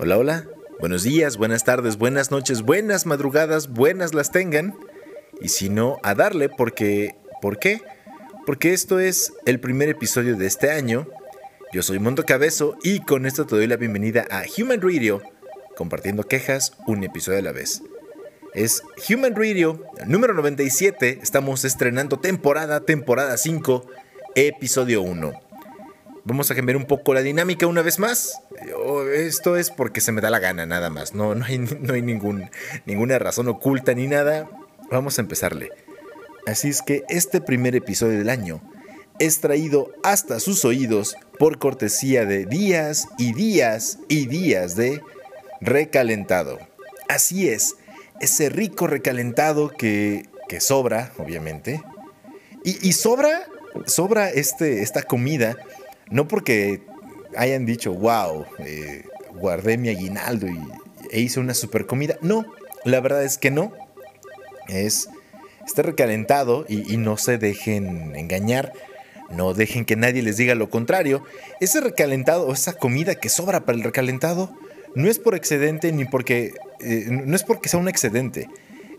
Hola, hola. Buenos días, buenas tardes, buenas noches, buenas madrugadas, buenas las tengan. Y si no, a darle porque... ¿Por qué? Porque esto es el primer episodio de este año. Yo soy Mondo Cabezo y con esto te doy la bienvenida a Human Radio, compartiendo quejas un episodio a la vez. Es Human Radio número 97, estamos estrenando temporada, temporada 5, episodio 1. Vamos a cambiar un poco la dinámica una vez más. Esto es porque se me da la gana, nada más. No, no hay, no hay ningún, ninguna razón oculta ni nada. Vamos a empezarle. Así es que este primer episodio del año es traído hasta sus oídos por cortesía de días y días y días de recalentado. Así es, ese rico recalentado que, que sobra, obviamente. Y, y sobra, sobra este, esta comida no porque hayan dicho, wow, eh, guardé mi aguinaldo y, e hice una super comida. No, la verdad es que no. Es, está recalentado y, no se dejen engañar. No dejen que nadie les diga lo contrario. Ese recalentado o esa comida que sobra para el recalentado no es por excedente ni porque... Eh, no es porque sea un excedente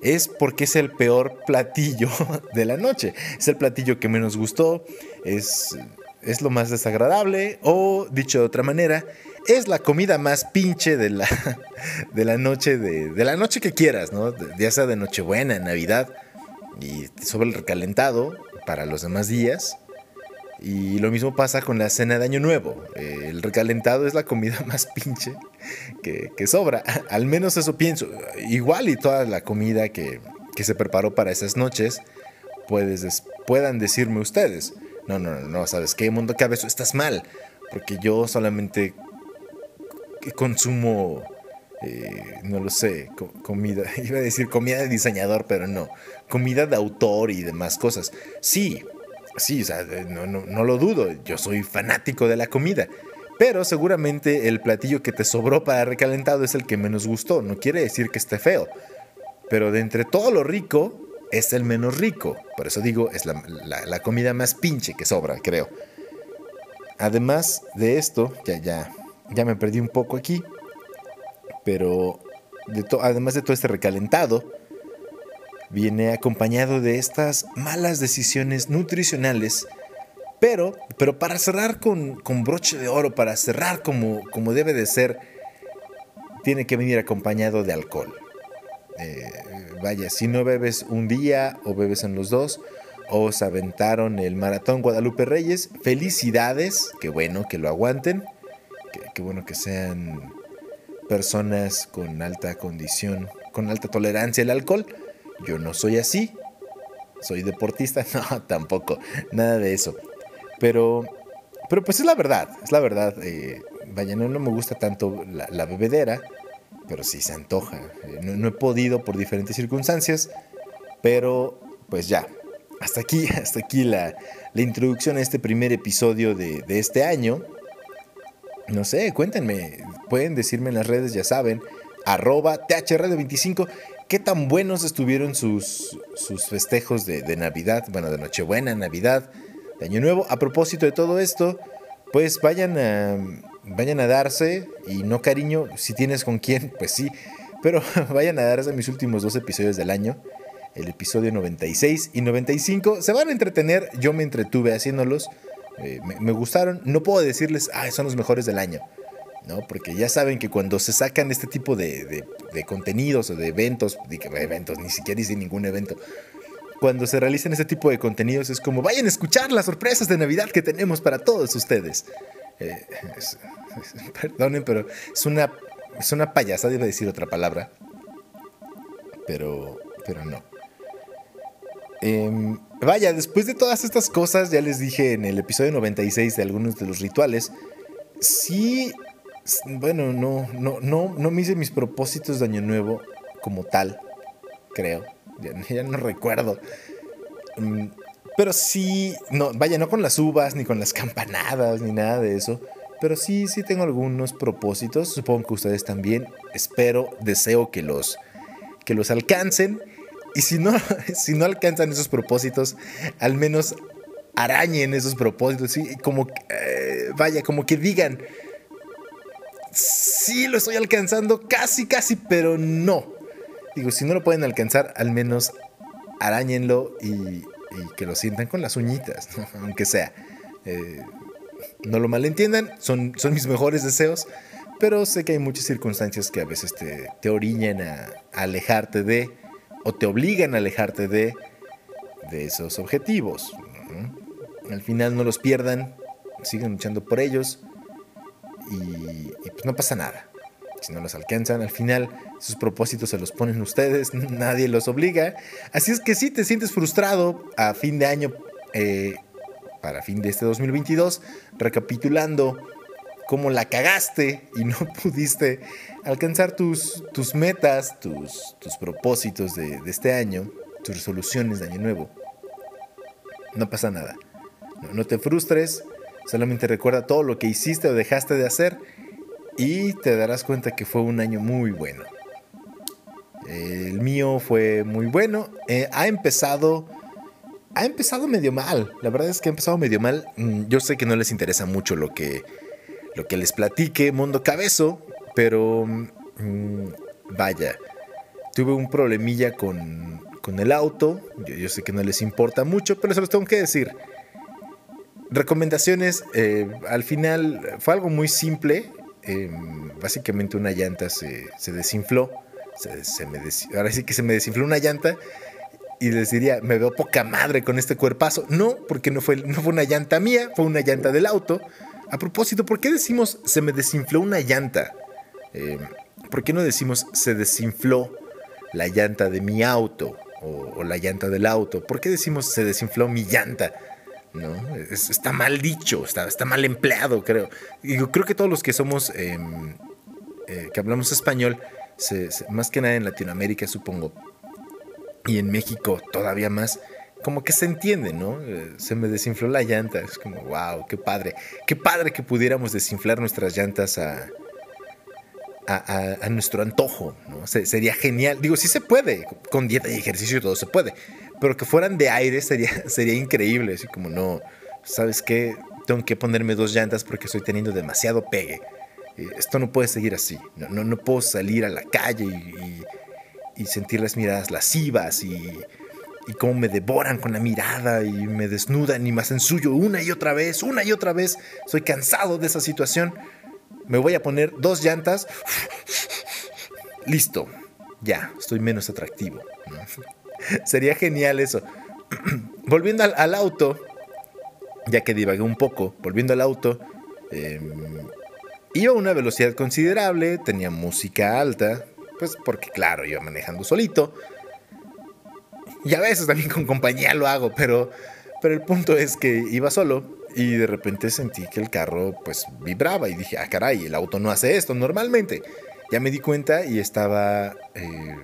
es porque es el peor platillo de la noche. Es el platillo que menos gustó, es es lo más desagradable o, dicho de otra manera, es la comida más pinche de la, de la noche, de, la noche que quieras, ¿no? Ya sea de Nochebuena, Navidad y sobre el recalentado para los demás días. Y lo mismo pasa con la cena de Año Nuevo. el recalentado es la comida más pinche que, sobra. Al menos eso pienso. Igual y toda la comida que, que se preparó para esas noches, puedes, puedan decirme ustedes. No, no, no, ¿sabes qué? Mundo Cabezo, estás mal. Porque yo solamente consumo, eh, no lo sé, comida. Iba a decir comida de diseñador, pero no. Comida de autor y demás cosas. Sí, sí, o sea, no, no, no lo dudo. Yo soy fanático de la comida. Pero seguramente el platillo que te sobró para recalentado es el que menos gustó. No quiere decir que esté feo. Pero de entre todo lo rico, es el menos rico. Por eso digo, es la, comida más pinche que sobra, creo. Además de esto, ya, ya, ya me perdí un poco aquí. Pero además de todo este recalentado, viene acompañado de estas malas decisiones nutricionales. Pero, pero para cerrar con, con broche de oro, para cerrar como, como debe de ser, tiene que venir acompañado de alcohol. Eh, vaya, si no bebes un día o bebes en los dos, o se aventaron el maratón Guadalupe Reyes, felicidades, qué bueno que lo aguanten, qué, bueno que sean personas con alta condición, con alta tolerancia al alcohol. Yo no soy así, soy deportista, no, tampoco, nada de eso. Pero, pero pues es la verdad, es la verdad. Eh, vaya, no, me gusta tanto la bebedera pero sí se antoja. No, he podido por diferentes circunstancias, pero pues ya. Hasta aquí, hasta aquí la, introducción a este primer episodio de, este año. No sé, cuéntenme, pueden decirme en las redes, ya saben, arroba THRadio25, qué tan buenos estuvieron sus, sus festejos de, de Navidad, bueno, de Nochebuena, Navidad, de Año Nuevo. A propósito de todo esto, pues vayan a, vayan a darse, y no cariño, si tienes con quién, pues sí, pero vayan a darse mis últimos dos episodios del año, el episodio 96 y 95, se van a entretener, yo me entretuve haciéndolos, eh, me, gustaron, no puedo decirles, ah, son los mejores del año, ¿no? Porque ya saben que cuando se sacan este tipo de, de, contenidos o de eventos, de eventos, ni siquiera hice ningún evento, cuando se realizan este tipo de contenidos es como vayan a escuchar las sorpresas de Navidad que tenemos para todos ustedes. Eh, perdonen, pero es una, es una payasada, iba a decir otra palabra. Pero, pero no. Em, vaya, después de todas estas cosas, ya les dije en el episodio 96 de algunos de los rituales, sí, bueno, no, no, no, no me hice mis propósitos de Año Nuevo como tal, creo. Ya, no recuerdo. Mm, pero sí, no, vaya, no con las uvas, ni con las campanadas, ni nada de eso. Pero sí, sí tengo algunos propósitos. Supongo que ustedes también. Espero, deseo que los, que los alcancen. Y si no, si no alcanzan esos propósitos, al menos arañen esos propósitos. ¿sí? Como, eh, vaya, como que digan, sí lo estoy alcanzando, casi, casi, pero no. Digo, si no lo pueden alcanzar, al menos arañenlo y, que lo sientan con las uñitas, aunque sea. Eh, no lo malentiendan, son, son mis mejores deseos, pero sé que hay muchas circunstancias que a veces te, te oriñan a, alejarte de, o te obligan a alejarte de, de esos objetivos. Al final no los pierdan, sigan luchando por ellos y, pues no pasa nada. Si no los alcanzan, al final sus propósitos se los ponen ustedes, nadie los obliga. Así es que si te sientes frustrado a fin de año, eh, para fin de este 2022, recapitulando cómo la cagaste y no pudiste alcanzar tus, tus metas, tus, tus propósitos de, este año, tus resoluciones de año nuevo. No pasa nada. no te frustres, Solamente recuerda todo lo que hiciste o dejaste de hacer y te darás cuenta que fue un año muy bueno. El mío fue muy bueno. Eh, ha empezado. Ha empezado medio mal. La verdad es que ha empezado medio mal. Mm, yo sé que no les interesa mucho lo que. Lo que les platique Mundo Cabezo. Pero. Mm, vaya. Tuve un problemilla con. con el auto. Yo, sé que no les importa mucho. Pero se los tengo que decir. Recomendaciones, eh, al final fue algo muy simple. Em, básicamente una llanta se, desinfló. Se, me ahora sí que se me desinfló una llanta y les diría, me veo poca madre con este cuerpazo. No, porque no fue, no fue una llanta mía, fue una llanta del auto. A propósito, ¿por qué decimos se me desinfló una llanta? Em, ¿Por qué no decimos se desinfló la llanta de mi auto o, o la llanta del auto? ¿Por qué decimos se desinfló mi llanta? ¿No? está mal dicho, está, está, mal empleado, creo. Y yo creo que todos los que somos, em, eh, que hablamos español, más que nada en Latinoamérica, supongo, y en México todavía más, como que se entiende, ¿no? Eh, se me desinfló la llanta, es como, wow, qué padre, qué padre que pudiéramos desinflar nuestras llantas a, a, nuestro antojo, ¿no? sería genial. Digo, sí se puede, con dieta y ejercicio todo se puede, pero que fueran de aire sería, sería increíble. Así como, no, ¿sabes qué? Tengo que ponerme dos llantas porque estoy teniendo demasiado pegue. Esto no puede seguir así. No, no, no puedo salir a la calle y, y, sentir las miradas lascivas y, y cómo me devoran con la mirada y me desnudan y me hacen suyo una y otra vez, una y otra vez. Estoy cansado de esa situación. Me voy a poner dos llantas. Listo. Ya, estoy menos atractivo. Sería genial eso. volviendo al, auto, ya que divagué un poco, volviendo al auto, em, iba a una velocidad considerable, tenía música alta, pues porque claro, iba manejando solito. Y a veces también con compañía lo hago, pero, pero el punto es que iba solo y de repente sentí que el carro pues vibraba y dije, ah caray, el auto no hace esto normalmente. Ya me di cuenta y estaba eh,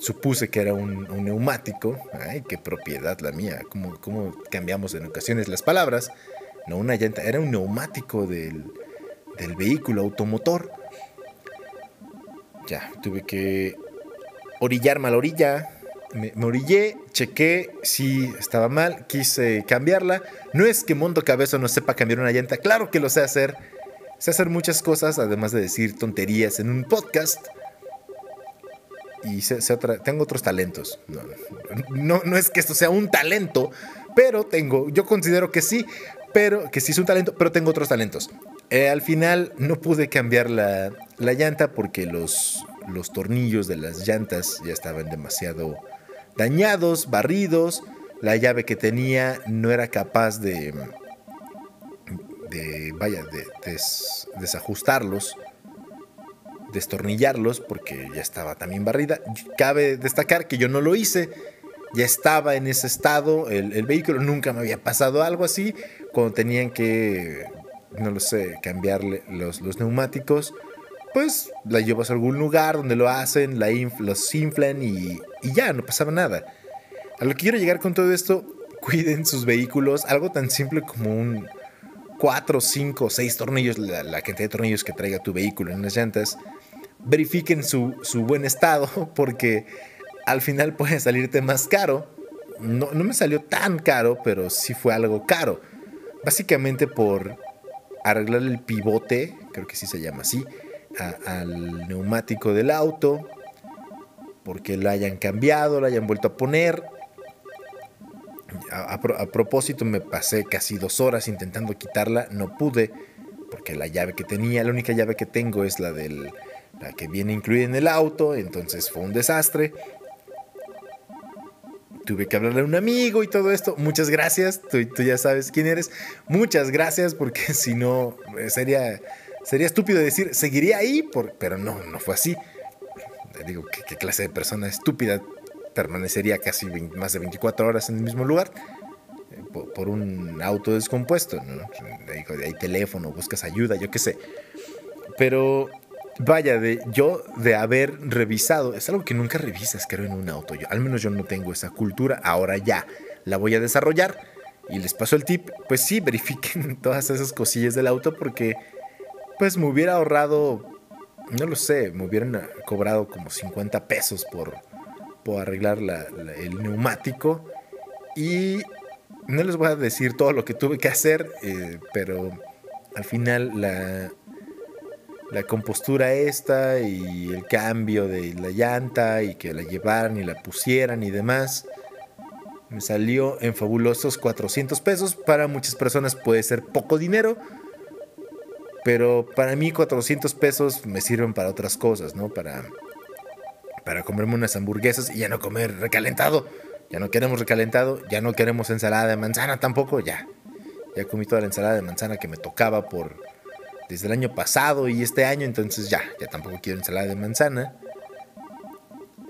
supuse que era un, neumático. Ay, qué propiedad la mía. ¿Cómo, ¿Cómo, cambiamos en ocasiones las palabras? No una llanta, era un neumático del, del vehículo automotor. Ya, tuve que orillarme a la orilla. Me, orillé, chequé si estaba mal, quise cambiarla. No es que Mondo Cabezo no sepa cambiar una llanta, claro que lo sé hacer. Sé hacer muchas cosas, además de decir tonterías en un podcast y tengo otros talentos. No, no, es que esto sea un talento, pero tengo, yo considero que sí, pero que sí es un talento, pero tengo otros talentos. Eh, al final no pude cambiar la, la, llanta porque los, los tornillos de las llantas ya estaban demasiado dañados, barridos. La llave que tenía no era capaz de, de vaya, de desajustarlos destornillarlos porque ya estaba también barrida. Cabe destacar que yo no lo hice, ya estaba en ese estado el, vehículo, nunca me había pasado algo así, cuando tenían que, no lo sé, cambiarle los, los neumáticos, pues la llevas a algún lugar donde lo hacen, la los inflan y, y ya, no pasaba nada. A lo que quiero llegar con todo esto, cuiden sus vehículos, algo tan simple como un 4, 5, 6 tornillos, la, la, cantidad de tornillos que traiga tu vehículo en las llantas, verifiquen su, buen estado porque al final puede salirte más caro. No, no, me salió tan caro, pero sí fue algo caro. Básicamente por arreglar el pivote, creo que sí se llama así, al neumático del auto, porque lo hayan cambiado, lo hayan vuelto a poner. A, propósito, me pasé casi dos horas intentando quitarla, no pude, porque la llave que tenía, la única llave que tengo es la del la que viene incluida en el auto, entonces fue un desastre. Tuve que hablarle a un amigo y todo esto. Muchas gracias, tú, ya sabes quién eres. Muchas gracias, porque si no, sería, sería estúpido decir, seguiría ahí, por, pero no, no fue así. Digo, ¿qué, clase de persona estúpida permanecería casi más de 24 horas en el mismo lugar? Eh, por, un auto descompuesto, ¿no? hay teléfono, buscas ayuda, yo qué sé. Pero vaya, de yo de haber revisado, es algo que nunca revisas, creo, en un auto. Yo, al menos yo no tengo esa cultura, ahora ya la voy a desarrollar. Y les paso el tip, pues sí, verifiquen todas esas cosillas del auto porque pues me hubiera ahorrado, no lo sé, me hubieran cobrado como 50 pesos por, por arreglar el neumático. Y no les voy a decir todo lo que tuve que hacer, eh, pero al final la, la compostura esta y el cambio de la llanta y que la llevaran y la pusieran y demás. Me salió en fabulosos 400 pesos. Para muchas personas puede ser poco dinero. Pero para mí 400 pesos me sirven para otras cosas, ¿no? Para, para comerme unas hamburguesas y ya no comer recalentado. Ya no queremos recalentado, ya no queremos ensalada de manzana tampoco, ya. Ya comí toda la ensalada de manzana que me tocaba por, desde el año pasado y este año, entonces ya, ya tampoco quiero ensalada de manzana.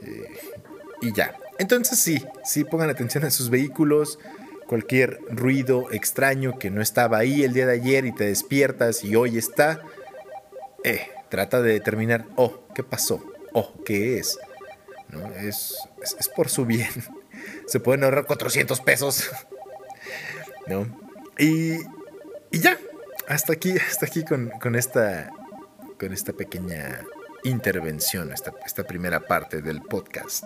Eh, y ya. Entonces sí, sí pongan atención a sus vehículos. Cualquier ruido extraño que no estaba ahí el día de ayer y te despiertas y hoy está, eh, trata de determinar, oh, ¿qué pasó? Oh, ¿qué es? ¿No? Es, es, por su bien. Se pueden ahorrar 400 pesos. ¿No? Y, y ya, hasta aquí, hasta aquí con, esta, con esta pequeña intervención, esta, esta primera parte del podcast.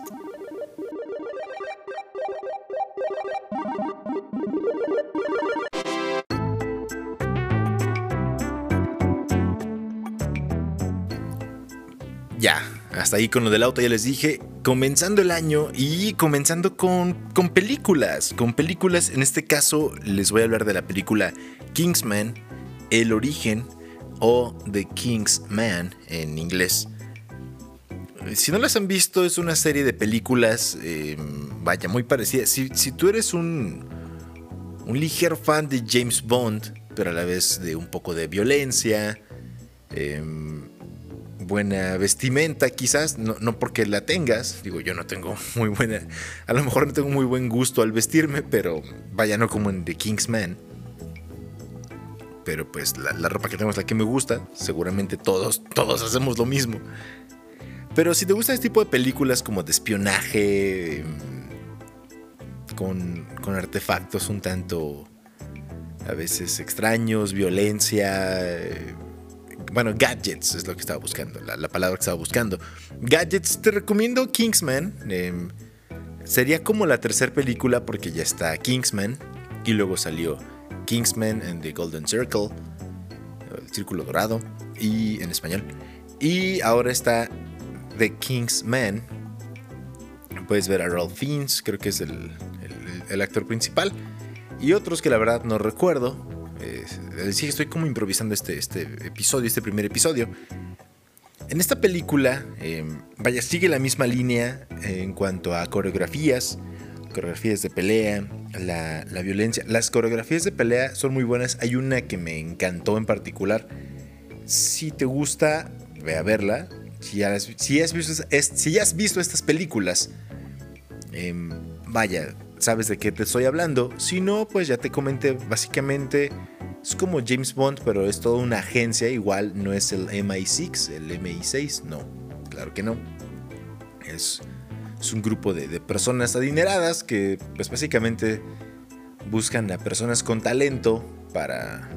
Ya, hasta ahí con lo del auto ya les dije, comenzando el año y comenzando con, con películas, con películas, en este caso les voy a hablar de la película Kingsman, el origen o The King's Man en inglés. Si no las han visto, es una serie de películas, em, vaya, muy parecida. Si, tú eres un, un ligero fan de James Bond, pero a la vez de un poco de violencia, em, buena vestimenta quizás, no, no, porque la tengas, digo yo no tengo muy buena, a lo mejor no tengo muy buen gusto al vestirme, pero vaya no como en The King's Man pero pues la, ropa que tengo es la que me gusta. Seguramente todos, todos hacemos lo mismo. Pero si te gusta este tipo de películas como de espionaje, mm, con, con artefactos un tanto a veces extraños, violencia, eh, bueno, gadgets es lo que estaba buscando, la, palabra que estaba buscando. Gadgets, te recomiendo Kingsman. Em, sería como la tercera película porque ya está Kingsman y luego salió Kingsman and the Golden Circle, Círculo Dorado, y en español. Y ahora está The Kingsman. Puedes ver a Ralph Fiennes, creo que es el, actor principal. Y otros que la verdad no recuerdo. Eh, estoy como improvisando este, este episodio, este primer episodio. En esta película, em, vaya, sigue la misma línea en cuanto a coreografías, coreografías de pelea, la, violencia. Las coreografías de pelea son muy buenas. Hay una que me encantó en particular. Si te gusta, ve a verla. Si ya has visto, estas películas, em, vaya, sabes de qué te estoy hablando. Si no, pues ya te comenté, básicamente es como James Bond, pero es toda una agencia. Igual no es el MI6, el MI6, no, claro que no. Es es un grupo de, personas adineradas que pues básicamente buscan a personas con talento para...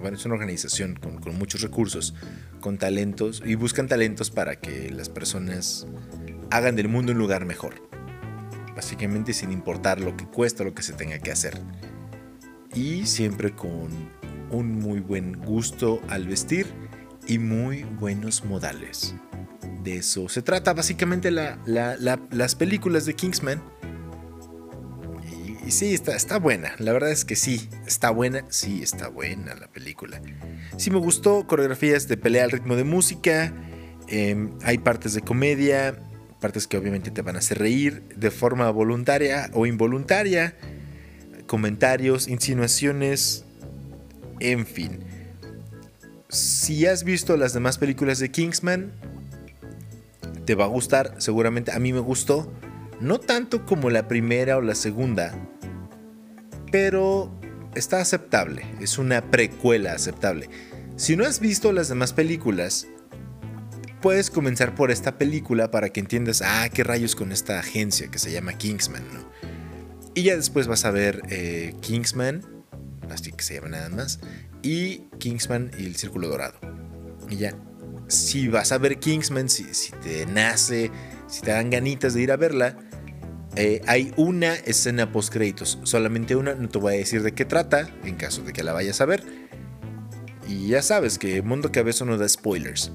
Bueno, es una organización con, con muchos recursos, con talentos, y buscan talentos para que las personas hagan del mundo un lugar mejor. Básicamente sin importar lo que cuesta, lo que se tenga que hacer. Y siempre con un muy buen gusto al vestir y muy buenos modales. De eso se trata básicamente las películas de Kingsman. Y, sí, está, está buena. La verdad es que sí, está buena. Sí, está buena la película. Sí me gustó. Coreografías de pelea al ritmo de música. Em, hay partes de comedia. Partes que obviamente te van a hacer reír de forma voluntaria o involuntaria. Comentarios, insinuaciones. En fin si has visto las demás películas de Kingsman, te va a gustar, seguramente a mí me gustó, no tanto como la primera o la segunda, pero está aceptable, es una precuela aceptable. Si no has visto las demás películas, puedes comenzar por esta película para que entiendas, ah, qué rayos con esta agencia que se llama Kingsman, ¿no? Y ya después vas a ver eh, Kingsman, así que se llama nada más, y Kingsman y el Círculo Dorado. Y ya, si vas a ver Kingsman, si, te nace, si te dan ganitas de ir a verla, eh, hay una escena post créditos, solamente una, no te voy a decir de qué trata, en caso de que la vayas a ver. Y ya sabes que Mundo Cabezo no da spoilers,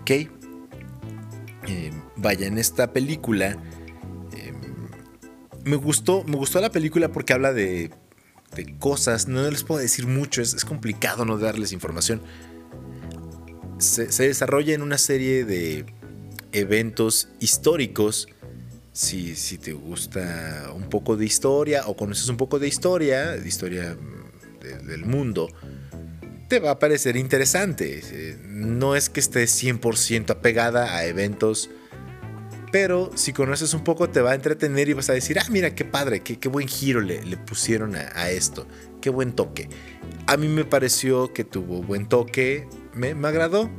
¿ok? Eh, vaya, en esta película eh, me gustó, me gustó la película porque habla de cosas. No les puedo decir mucho, es, complicado no darles información. Se, desarrolla en una serie de eventos históricos. Si, si, te gusta un poco de historia o conoces un poco de historia, de historia mm, del mundo, te va a parecer interesante. Eh, no es que estés 100% apegada a eventos pero si conoces un poco te va a entretener y vas a decir, ah, mira, qué padre, qué, qué buen giro le, le pusieron a, esto, qué buen toque. A mí me pareció que tuvo buen toque, me, me agradó,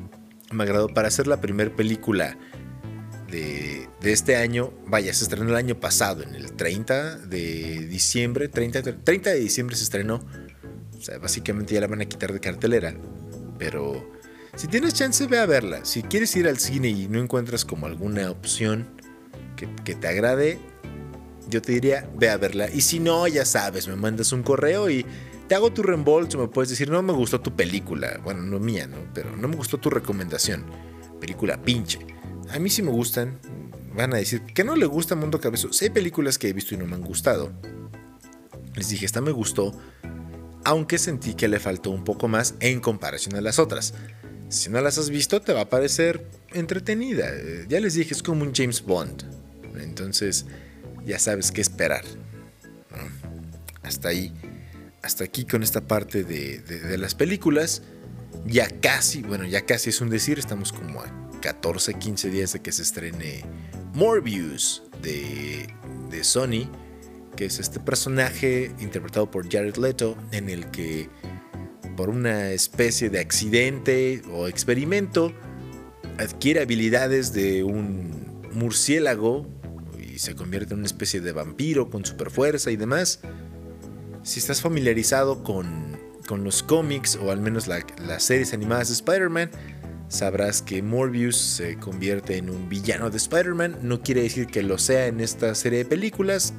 me agradó para hacer la primera película de, de, este año. Vaya, se estrenó el año pasado, en el 30 de diciembre, 30, 30 de diciembre se estrenó. O sea, básicamente ya la van a quitar de cartelera, pero si tienes chance, ve a verla. Si quieres ir al cine y no encuentras como alguna opción que, te agrade, yo te diría, ve a verla. Y si no, ya sabes, me mandas un correo y te hago tu reembolso. Me puedes decir, no me gustó tu película. Bueno, no mía, ¿no? Pero no me gustó tu recomendación. Película pinche. A mí sí me gustan. Van a decir que no le gusta Mundo Cabezo. hay películas que he visto y no me han gustado. Les dije, esta me gustó. Aunque sentí que le faltó un poco más en comparación a las otras. Si no las has visto, te va a parecer entretenida. Ya les dije, es como un James Bond. Entonces, ya sabes qué esperar. Hasta ahí. Hasta aquí con esta parte de, las películas. Ya casi, bueno, ya casi es un decir, estamos como a 14, 15 días de que se estrene Morbius de, de Sony, que es este personaje interpretado por Jared Leto, en el que por una especie de accidente o experimento, adquiere habilidades de un murciélago y se convierte en una especie de vampiro con super fuerza y demás. Si estás familiarizado con, los cómics o al menos las series animadas de Spider-Man, sabrás que Morbius se convierte en un villano de Spider-Man. No quiere decir que lo sea en esta serie de películas.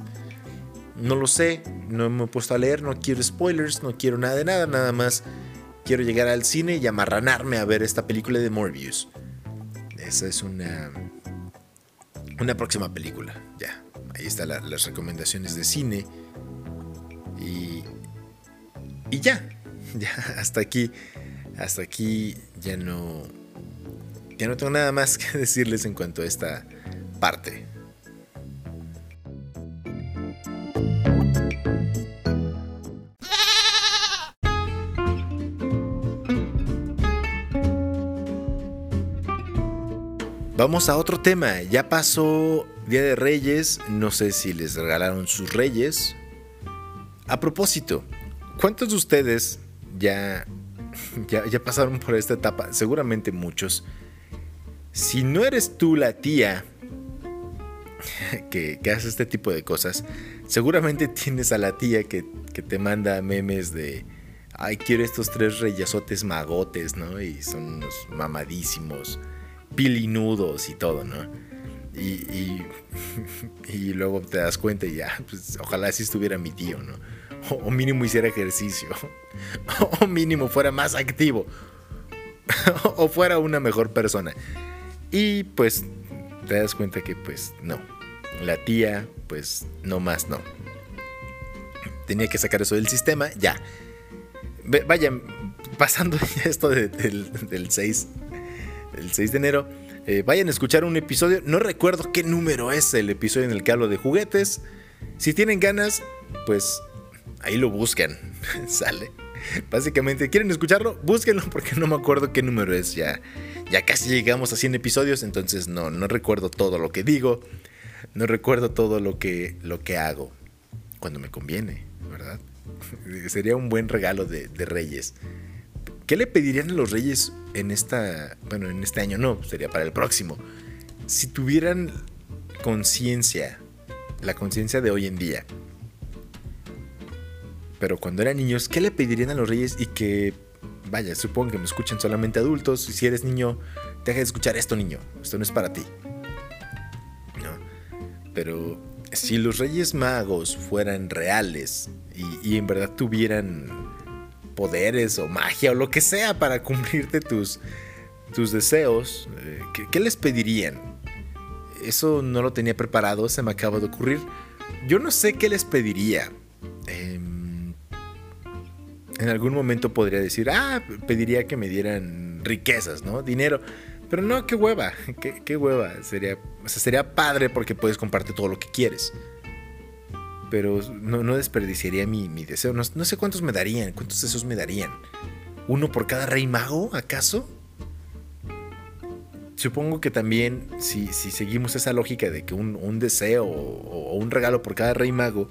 No lo sé, no me he puesto a leer, no quiero spoilers, no quiero nada de nada, nada más quiero llegar al cine y amarranarme a ver esta película de Morbius. Esa es una una próxima película. Ya, ahí están las recomendaciones de cine. Y, y ya, ya, hasta aquí, hasta aquí ya no, ya no tengo nada más que decirles en cuanto a esta parte. Vamos a otro tema. Ya pasó Día de Reyes. No sé si les regalaron sus reyes. A propósito, ¿cuántos de ustedes ya, ya, pasaron por esta etapa? Seguramente muchos. Si no eres tú la tía que, hace este tipo de cosas, seguramente tienes a la tía que, que te manda memes de ay, quiero estos tres reyesotes magotes, ¿no? Y son unos mamadísimos pilinudos y todo, ¿no? Y, y, luego te das cuenta y ya, pues ojalá si estuviera mi tío, ¿no? O, mínimo hiciera ejercicio, o mínimo fuera más activo. o fuera una mejor persona. Y pues te das cuenta que pues no. La tía, pues no más no. Tenía que sacar eso del sistema, ya. Vayan, pasando esto del, 6, el 6 de enero, eh, vayan a escuchar un episodio. No recuerdo qué número es el episodio en el que hablo de juguetes. Si tienen ganas, pues ahí lo buscan. Sale. Básicamente, ¿quieren escucharlo? Búsquenlo porque no me acuerdo qué número es. Ya, ya casi llegamos a 100 episodios, entonces no, no recuerdo todo lo que digo. No recuerdo todo lo que, lo que hago. Cuando me conviene, ¿verdad? Sería un buen regalo de, Reyes. ¿Qué le pedirían a los Reyes en esta, bueno, en este año no, sería para el próximo? Si tuvieran conciencia, la conciencia de hoy en día, pero cuando eran niños, ¿qué le pedirían a los reyes y que, vaya, supongo que me escuchen solamente adultos, y si eres niño, deja de escuchar esto, niño, esto no es para ti. No, pero si los reyes magos fueran reales y, en verdad tuvieran poderes o magia o lo que sea para cumplirte tus, tus deseos, eh, ¿qué, les pedirían? Eso no lo tenía preparado, se me acaba de ocurrir. Yo no sé qué les pediría. En algún momento podría decir, ah, pediría que me dieran riquezas, ¿no? Dinero. Pero no, qué hueva, qué, hueva. Sería, o sea, sería padre porque puedes compartir todo lo que quieres. Pero no, desperdiciaría mi, deseo. No, sé cuántos me darían, cuántos deseos me darían. ¿Uno por cada rey mago, acaso? Supongo que también, si, si seguimos esa lógica de que un, deseo o un regalo por cada rey mago,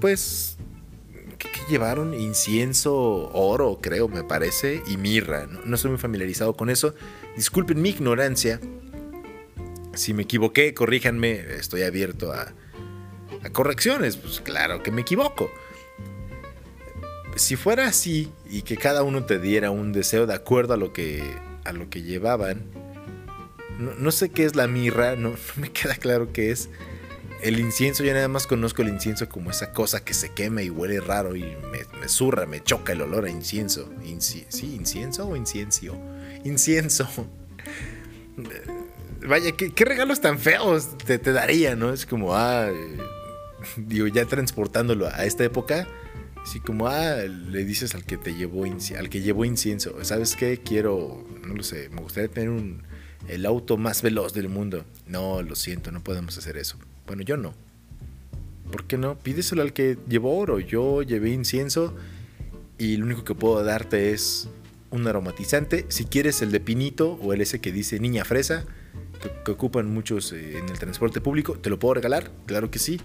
pues ¿qué, llevaron? Incienso, oro, creo, me parece, y mirra. No, estoy muy familiarizado con eso. Disculpen mi ignorancia. Si me equivoqué, corríjanme. Estoy abierto a, a correcciones. Pues claro que me equivoco. Si fuera así y que cada uno te diera un deseo de acuerdo a lo que, a lo que llevaban, no, sé qué es la mirra, no, no me queda claro qué es. El incienso, yo nada más conozco el incienso como esa cosa que se quema y huele raro y me, me zurra, me choca el olor a incienso. ¿Sí? ¿Incienso o incienso? Incienso. Vaya, ¿qué, regalos tan feos te, te, daría, ¿no? Es como, ah, digo, ya transportándolo a esta época, así como, ah, le dices al que te llevó, al que llevó incienso, ¿sabes qué? Quiero, no lo sé, me gustaría tener un, el auto más veloz del mundo. No, lo siento, no podemos hacer eso. Bueno, yo no. ¿Por qué no? Pídeselo al que llevó oro. Yo llevé incienso y lo único que puedo darte es un aromatizante. Si quieres el de pinito o el ese que dice niña fresa, que, ocupan muchos eh, en el transporte público, ¿te lo puedo regalar? Claro que sí.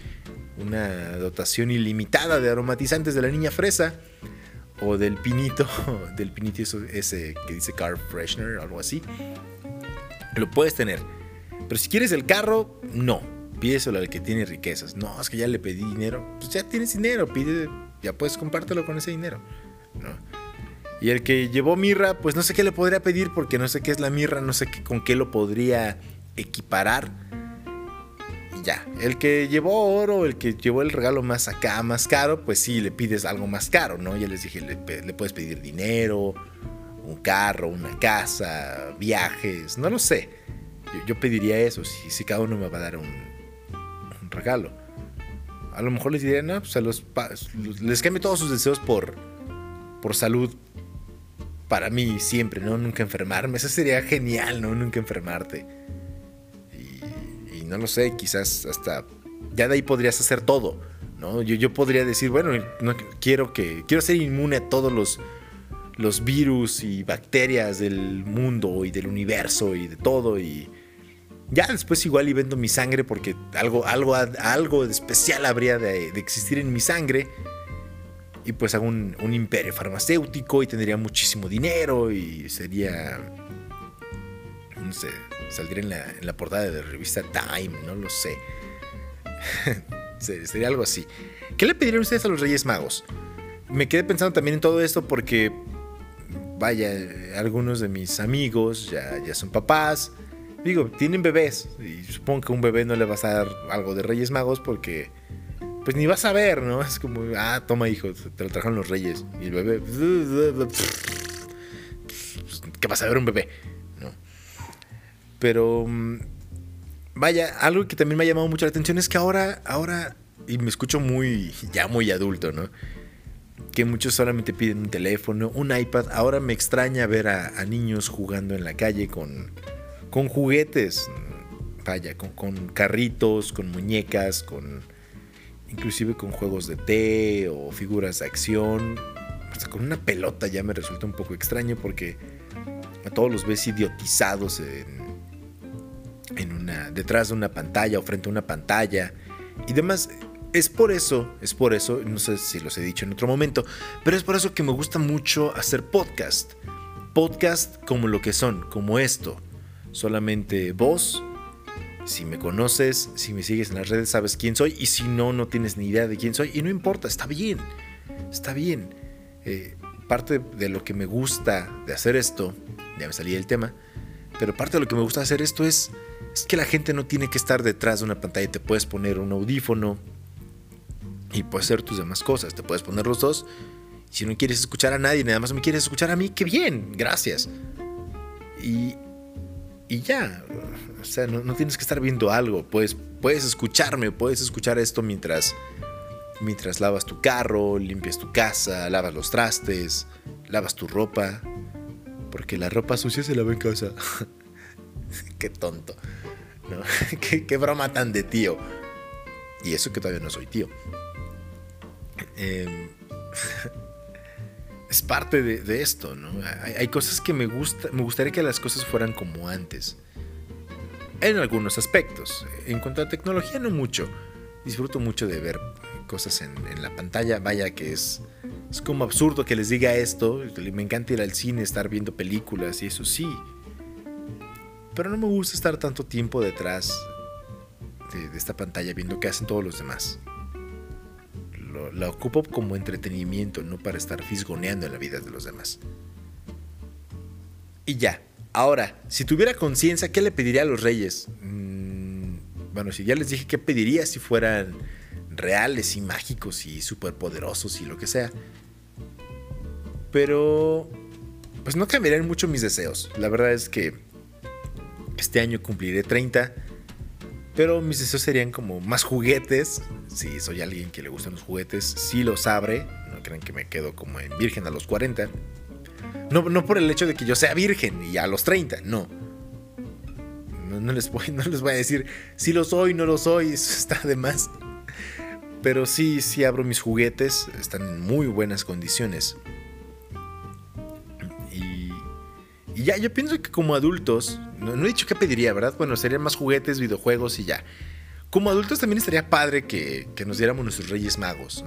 Una dotación ilimitada de aromatizantes de la niña fresa o del pinito, del pinito ese que dice car freshener algo así. Lo puedes tener. Pero si quieres el carro, no pídeselo al que tiene riquezas. No, es que ya le pedí dinero. Pues ya tienes dinero, pide, ya puedes compártelo con ese dinero. Y el que llevó mirra, pues no sé qué le podría pedir porque no sé qué es la mirra, no sé qué, con qué lo podría equiparar. Y ya, el que llevó oro, el que llevó el regalo más acá, más caro, pues sí, le pides algo más caro, ¿no? Ya les dije, le, puedes pedir dinero, un carro, una casa, viajes, no lo sé. Yo, pediría eso, si, si cada uno me va a dar un, regalo. A lo mejor les diría, no, pues a los, les cambio todos sus deseos por, por salud para mí siempre, ¿no? Nunca enfermarme. Eso sería genial, ¿no? Nunca enfermarte. Y, no lo sé, quizás hasta ya de ahí podrías hacer todo, ¿no? Yo, yo podría decir, bueno, no, quiero que quiero ser inmune a todos los los virus y bacterias del mundo y del universo y de todo y ya después igual y vendo mi sangre porque algo, algo, algo especial habría de, existir en mi sangre. Y pues hago un, imperio farmacéutico y tendría muchísimo dinero y sería... No sé, saldría en la, en la portada de la revista Time, no lo sé. sería algo así. ¿Qué le pedirían ustedes a los Reyes Magos? Me quedé pensando también en todo esto porque, vaya, algunos de mis amigos ya, ya son papás Digo, tienen bebés. Y supongo que a un bebé no le vas a dar algo de Reyes Magos porque. Pues ni vas a ver, ¿no? Es como, ah, toma hijo, te lo trajeron los reyes. Y el bebé. ¿qué vas a ver un bebé? ¿No? Pero, mm, vaya, algo que también me ha llamado mucho la atención es que ahora, ahora, y me escucho muy, ya muy adulto, ¿no? Que muchos solamente piden un teléfono, un iPad. Ahora me extraña ver a, niños jugando en la calle con, con juguetes. Vaya, con, con carritos, con muñecas, con inclusive con juegos de té o figuras de acción. Hasta con una pelota ya me resulta un poco extraño porque a todos los ves idiotizados en, en una, detrás de una pantalla o frente a una pantalla y demás. Es por eso, es por eso, no sé si los he dicho en otro momento, pero es por eso que me gusta mucho hacer podcast. Podcast como lo que son, como esto. Solamente voz. Si me conoces, si me sigues en las redes, sabes quién soy. Y si no, no tienes ni idea de quién soy. Y no importa, está bien. Está bien. Eh, parte de lo que me gusta de hacer esto, ya me salí del tema, pero parte de lo que me gusta hacer esto es es que la gente no tiene que estar detrás de una pantalla. Te puedes poner un audífono y puedes hacer tus demás cosas. Te puedes poner los dos. Si no quieres escuchar a nadie, nada más me quieres escuchar a mí, qué bien, gracias. Y, y ya, o sea, no, tienes que estar viendo algo. Puedes, puedes escucharme, puedes escuchar esto mientras, mientras lavas tu carro, limpias tu casa, lavas los trastes, lavas tu ropa. Porque la ropa sucia se lava en casa. qué tonto. ¿Qué, broma tan de tío. Y eso que todavía no soy tío. Em, es parte de, esto, ¿no? Hay, cosas que me gusta, me gustaría que las cosas fueran como antes. En algunos aspectos. En cuanto a tecnología, no mucho. Disfruto mucho de ver cosas en, en la pantalla. Vaya que es, es como absurdo que les diga esto. Me encanta ir al cine, estar viendo películas y eso sí pero no me gusta estar tanto tiempo detrás de, esta pantalla viendo qué hacen todos los demás. La ocupo como entretenimiento, no para estar fisgoneando en la vida de los demás. Y ya. Ahora, si tuviera conciencia, ¿qué le pediría a los reyes? Mm, bueno, si ya les dije qué pediría si fueran reales y mágicos y superpoderosos y lo que sea. Pero, pues no cambiarían mucho mis deseos. La verdad es que este año cumpliré 30. Pero mis deseos serían como más juguetes. Si soy alguien que le gustan los juguetes, sí los abre. No crean que me quedo como en virgen a los 40. No, no por el hecho de que yo sea virgen y a los 30, no. No, les, voy, no les voy a decir si lo soy, no lo soy, eso está de más. Pero sí, sí abro mis juguetes, están en muy buenas condiciones. Y ya, yo pienso que como adultos, no, he dicho qué pediría, ¿verdad? Bueno, serían más juguetes, videojuegos y ya. Como adultos también estaría padre que, nos diéramos nuestros Reyes Magos.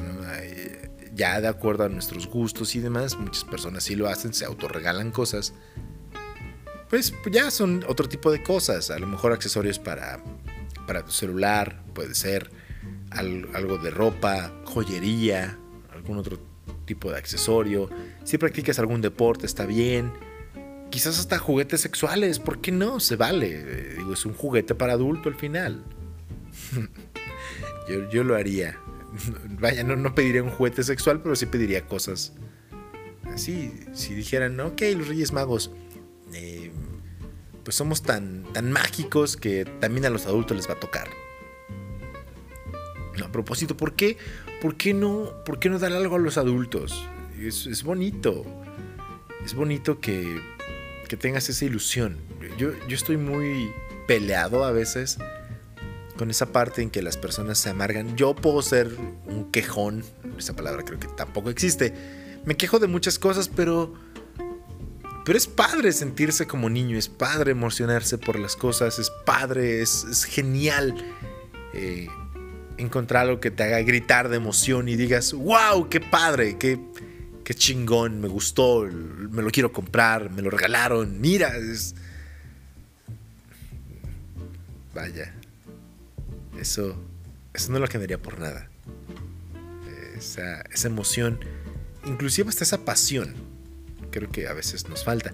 Ya de acuerdo a nuestros gustos y demás, muchas personas sí lo hacen, se autorregalan cosas. Pues ya son otro tipo de cosas. A lo mejor accesorios para, para tu celular, puede ser algo de ropa, joyería, algún otro tipo de accesorio. Si practicas algún deporte, está bien quizás hasta juguetes sexuales, ¿por qué no? Se vale. Digo, es un juguete para adulto al final. yo, lo haría. Vaya, no, no pediría un juguete sexual, pero sí pediría cosas así. Si dijeran, ok, los Reyes Magos, eh, pues somos tan, tan mágicos que también a los adultos les va a tocar. A propósito, ¿por qué, por qué, no, por qué no dar algo a los adultos? Es, es bonito. Es bonito que que tengas esa ilusión. Yo, yo estoy muy peleado a veces con esa parte en que las personas se amargan. Yo puedo ser un quejón, esa palabra creo que tampoco existe. Me quejo de muchas cosas, pero pero es padre sentirse como niño, es padre emocionarse por las cosas, es padre, es, genial eh, encontrar algo que te haga gritar de emoción y digas, wow, qué padre, qué, qué chingón, me gustó, me lo quiero comprar, me lo regalaron, mira. Vaya, eso, eso no lo cambiaría por nada. Esa, esa emoción, inclusive hasta esa pasión, creo que a veces nos falta.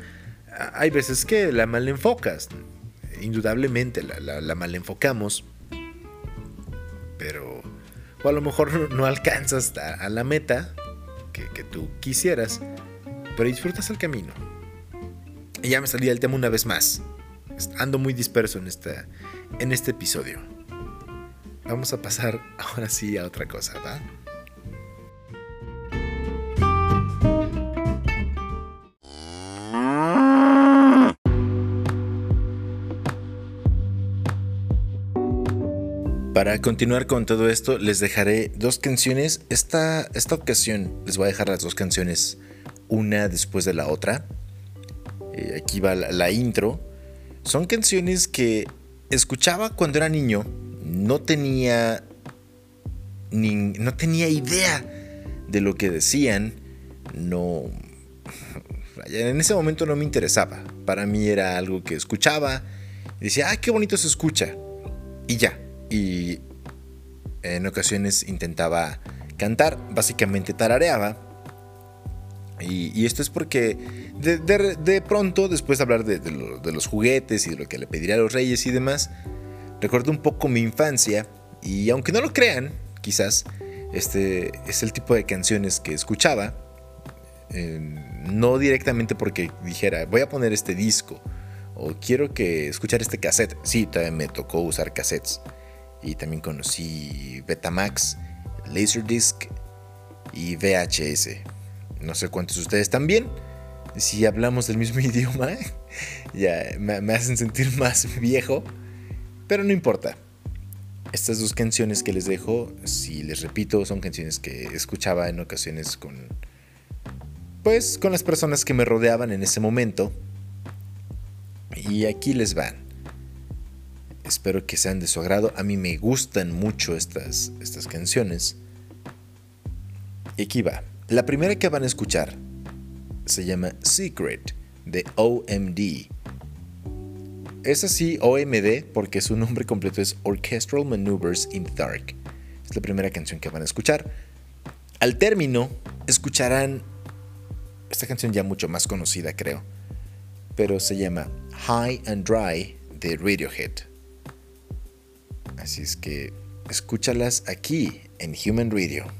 Hay veces que la mal enfocas, indudablemente la, la, mal enfocamos, pero o a lo mejor no, alcanzas a la meta que, tú quisieras, pero disfrutas el camino. ya me salí del tema una vez más. Ando muy disperso en, en este episodio. Vamos a pasar ahora sí a otra cosa, ¿va? Para continuar con todo esto, les dejaré dos canciones. Esta, esta ocasión les voy a dejar las dos canciones, una después de la otra. Eh, aquí va la, intro. Son canciones que escuchaba cuando era niño. No tenía. no tenía idea de lo que decían. No. En ese momento no me interesaba. Para mí era algo que escuchaba. Decía, ah, qué bonito se escucha. Y ya y en ocasiones intentaba cantar, básicamente tarareaba. Y, esto es porque de, pronto, después de hablar de, los juguetes y de lo que le pediría a los reyes y demás, recuerdo un poco mi infancia y aunque no lo crean, quizás, este es el tipo de canciones que escuchaba. no directamente porque dijera, voy a poner este disco o quiero que escuchar este cassette. Sí, todavía me tocó usar cassettes y también conocí Betamax, Laserdisc y VHS. No sé cuántos de ustedes también. Si hablamos del mismo idioma, ya me, hacen sentir más viejo, pero no importa. Estas dos canciones que les dejo, si les repito, son canciones que escuchaba en ocasiones con pues con las personas que me rodeaban en ese momento. Y aquí les van. Espero que sean de su agrado. A mí me gustan mucho estas, estas canciones. Y aquí va. La primera que van a escuchar se llama Secret de OMD. Es así OMD porque su nombre completo es Orchestral Maneuvers in the Dark. Es la primera canción que van a escuchar. Al término, escucharán esta canción ya mucho más conocida, creo. Pero se llama High and Dry de Radiohead. Así es que escúchalas aquí en Human Radio.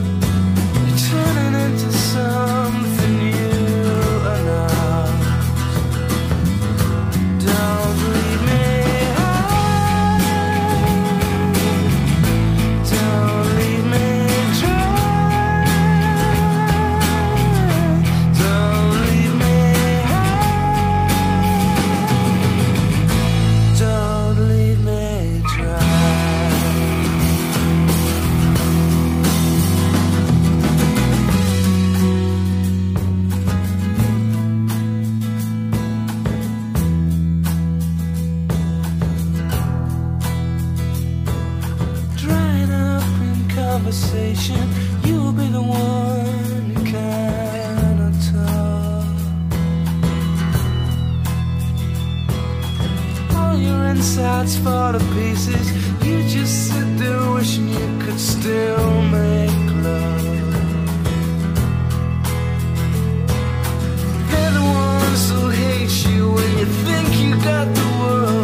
the world.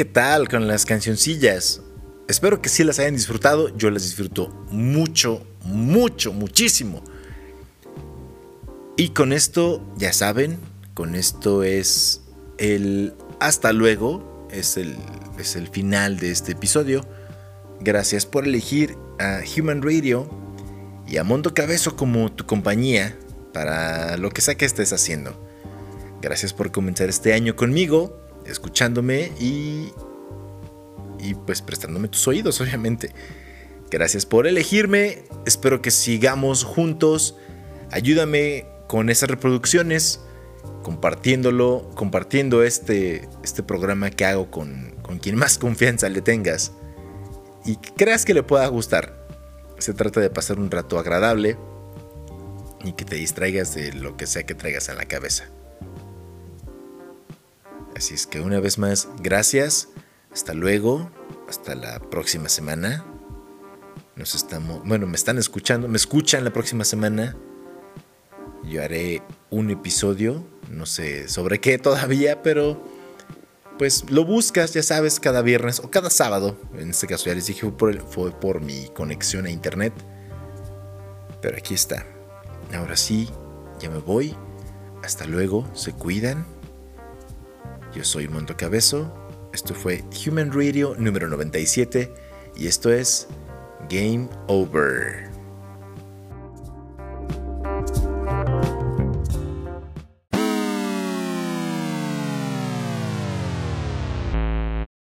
¿Qué tal con las cancioncillas? Espero que sí las hayan disfrutado. Yo las disfruto mucho, mucho, muchísimo. Y con esto, ya saben, con esto es el hasta luego. Es el, es el final de este episodio. Gracias por elegir a Human Radio y a Mondo Cabezo como tu compañía para lo que sea que estés haciendo. Gracias por comenzar este año conmigo, escuchándome y, y pues prestándome tus oídos, obviamente. Gracias por elegirme, espero que sigamos juntos. Ayúdame con esas reproducciones, compartiéndolo, compartiendo este, este programa que hago con, con quien más confianza le tengas y creas que le pueda gustar. Se trata de pasar un rato agradable y que te distraigas de lo que sea que traigas en la cabeza. Así es que una vez más, gracias, hasta luego, hasta la próxima semana. Nos estamos, bueno, me están escuchando, me escuchan la próxima semana. Yo haré un episodio, no sé sobre qué todavía, pero pues lo buscas, ya sabes, cada viernes o cada sábado. En este caso ya les dije fue por, fue por mi conexión a internet. Pero aquí está. Ahora sí, ya me voy. Hasta luego, se cuidan. Yo soy Monto Cabezo. Esto fue Human Radio número 97 y esto es Game Over.